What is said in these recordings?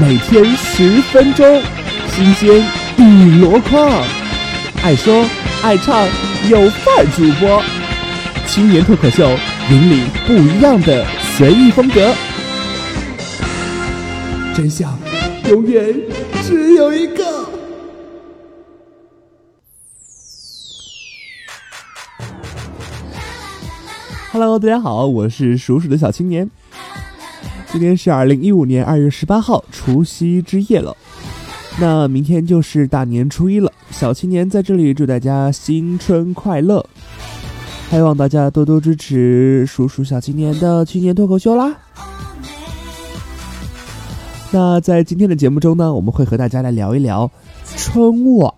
每天十分钟，新鲜一箩筐，爱说爱唱有范主播，青年脱口秀，引领不一样的随意风格，真相永远只有一个。Hello，大家好，我是鼠鼠的小青年。今天是二零一五年二月十八号，除夕之夜了。那明天就是大年初一了，小青年在这里祝大家新春快乐，还望大家多多支持鼠鼠小青年的青年脱口秀啦。那在今天的节目中呢，我们会和大家来聊一聊春晚。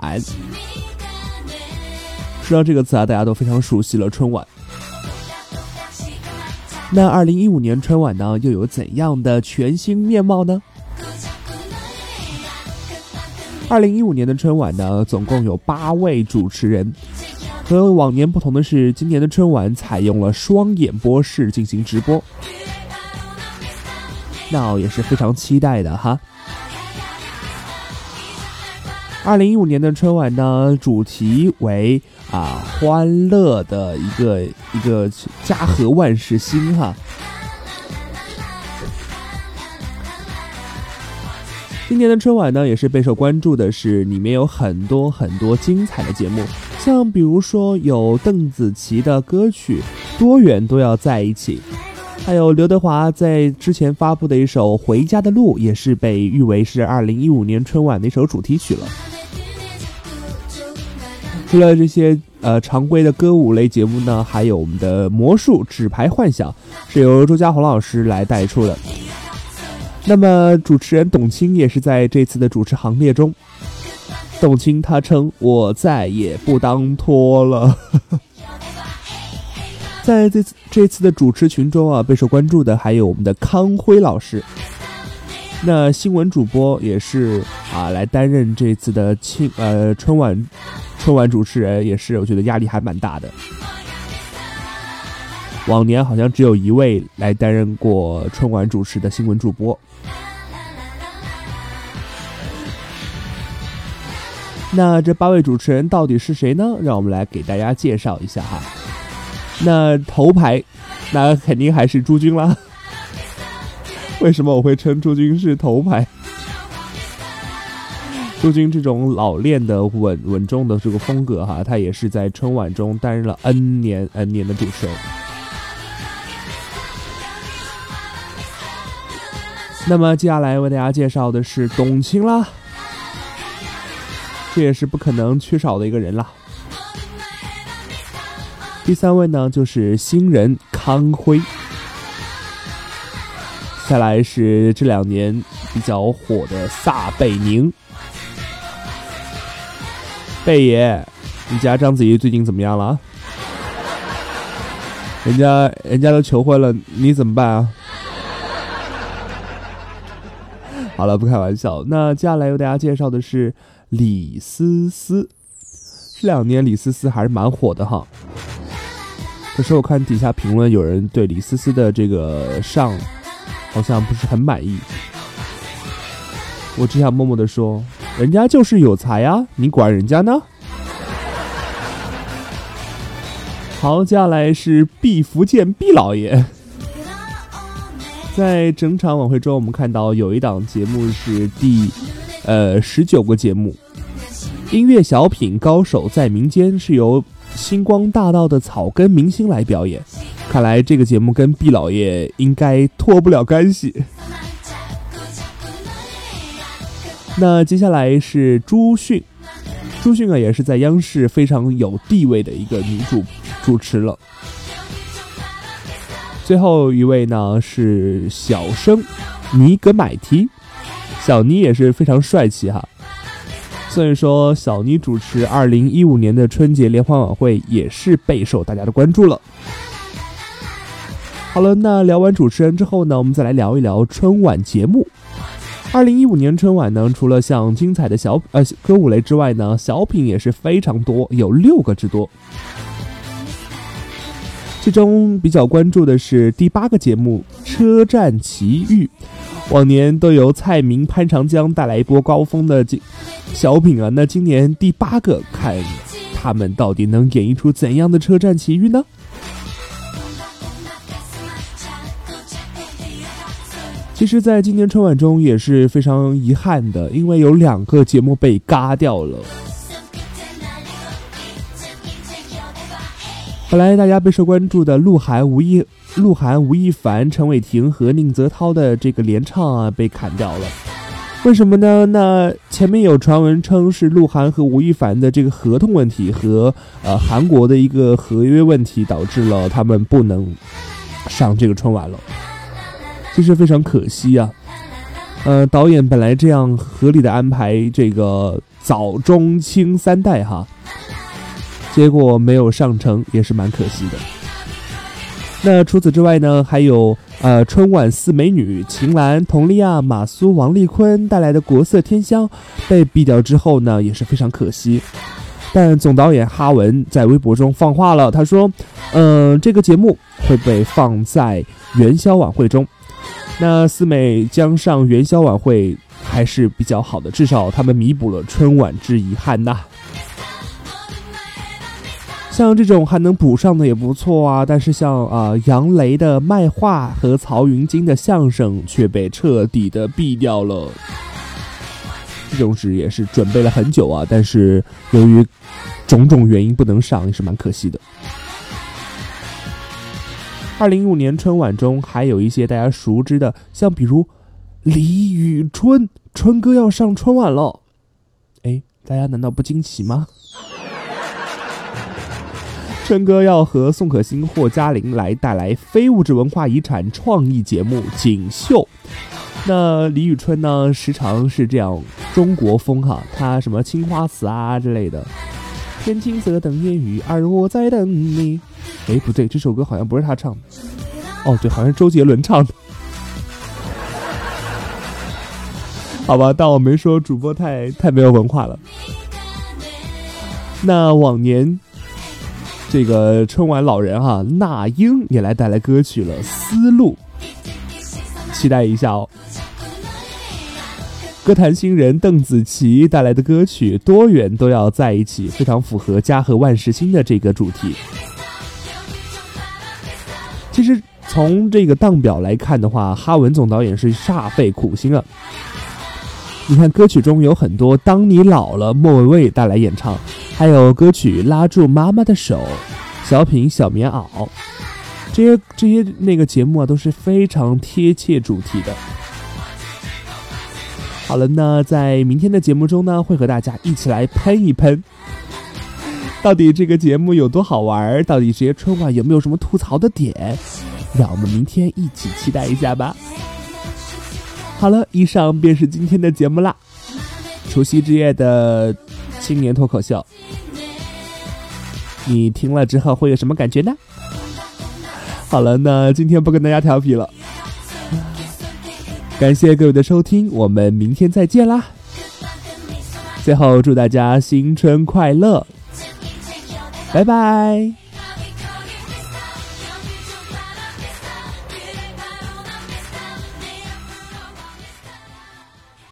说到这个词啊，大家都非常熟悉了，春晚。那二零一五年春晚呢，又有怎样的全新面貌呢？二零一五年的春晚呢，总共有八位主持人。和往年不同的是，今年的春晚采用了双演播室进行直播，那也是非常期待的哈。二零一五年的春晚呢，主题为。啊，欢乐的一个一个家和万事兴哈！今年的春晚呢，也是备受关注的，是里面有很多很多精彩的节目，像比如说有邓紫棋的歌曲《多远都要在一起》，还有刘德华在之前发布的一首《回家的路》，也是被誉为是二零一五年春晚的一首主题曲了。除了这些呃常规的歌舞类节目呢，还有我们的魔术纸牌幻想，是由周家宏老师来带出的。那么主持人董卿也是在这次的主持行列中。董卿他称：“我再也不当托了。”在这次这次的主持群中啊，备受关注的还有我们的康辉老师。那新闻主播也是啊，来担任这次的庆呃春晚。春晚主持人也是，我觉得压力还蛮大的。往年好像只有一位来担任过春晚主持的新闻主播。那这八位主持人到底是谁呢？让我们来给大家介绍一下哈。那头牌，那肯定还是朱军啦。为什么我会称朱军是头牌？朱军这种老练的稳稳重的这个风格哈，他也是在春晚中担任了 N 年 N 年的主持人。那么接下来为大家介绍的是董卿啦，这也是不可能缺少的一个人啦。第三位呢就是新人康辉，再来是这两年比较火的撒贝宁。贝爷，你家章子怡最近怎么样了？人家人家都求婚了，你怎么办啊？好了，不开玩笑。那接下来为大家介绍的是李思思。这两年李思思还是蛮火的哈。可是我看底下评论，有人对李思思的这个上好像不是很满意。我只想默默的说。人家就是有才呀，你管人家呢？好，接下来是毕福剑毕老爷。在整场晚会中，我们看到有一档节目是第呃十九个节目，音乐小品高手在民间，是由星光大道的草根明星来表演。看来这个节目跟毕老爷应该脱不了干系。那接下来是朱迅，朱迅啊也是在央视非常有地位的一个女主主持了。最后一位呢是小生尼格买提，小尼也是非常帅气哈。所以说小尼主持二零一五年的春节联欢晚会也是备受大家的关注了。好了，那聊完主持人之后呢，我们再来聊一聊春晚节目。二零一五年春晚呢，除了像精彩的小呃歌舞类之外呢，小品也是非常多，有六个之多。其中比较关注的是第八个节目《车站奇遇》，往年都由蔡明、潘长江带来一波高峰的小品啊，那今年第八个，看他们到底能演绎出怎样的车站奇遇呢？其实，在今年春晚中也是非常遗憾的，因为有两个节目被嘎掉了。本来大家备受关注的鹿晗、吴亦鹿晗、吴亦凡、陈伟霆和宁泽涛的这个联唱啊，被砍掉了。为什么呢？那前面有传闻称是鹿晗和吴亦凡的这个合同问题和呃韩国的一个合约问题，导致了他们不能上这个春晚了。其实非常可惜啊，呃，导演本来这样合理的安排这个早中青三代哈，结果没有上成，也是蛮可惜的。那除此之外呢，还有呃春晚四美女秦岚、佟丽娅、马苏、王丽坤带来的国色天香被毙掉之后呢，也是非常可惜。但总导演哈文在微博中放话了，他说：“嗯，这个节目会被放在元宵晚会中。”那四美将上元宵晚会还是比较好的，至少他们弥补了春晚之遗憾呐。像这种还能补上的也不错啊，但是像啊杨雷的卖画和曹云金的相声却被彻底的毙掉了。这种纸也是准备了很久啊，但是由于种种原因不能上，也是蛮可惜的。二零一五年春晚中还有一些大家熟知的，像比如李宇春，春哥要上春晚了，哎，大家难道不惊奇吗？春哥要和宋可欣、霍嘉玲来带来非物质文化遗产创意节目《锦绣》。那李宇春呢，时常是这样中国风哈，他什么青花瓷啊之类的，天青色等烟雨，而我在等你。哎，不对，这首歌好像不是他唱的。哦，对，好像是周杰伦唱的。好吧，但我没说主播太太没有文化了。那往年这个春晚老人哈，那英也来带来歌曲了，《丝路》，期待一下哦。歌坛新人邓紫棋带来的歌曲《多远都要在一起》，非常符合家和万事兴的这个主题。其实从这个档表来看的话，哈文总导演是煞费苦心啊。你看歌曲中有很多《当你老了》，莫文蔚带来演唱，还有歌曲《拉住妈妈的手》，小品《小棉袄》，这些这些那个节目啊都是非常贴切主题的。好了，那在明天的节目中呢，会和大家一起来喷一喷。到底这个节目有多好玩？到底这些春晚有没有什么吐槽的点？让我们明天一起期待一下吧。好了，以上便是今天的节目啦。除夕之夜的青年脱口秀，你听了之后会有什么感觉呢？好了，那今天不跟大家调皮了。感谢各位的收听，我们明天再见啦。最后祝大家新春快乐！拜拜。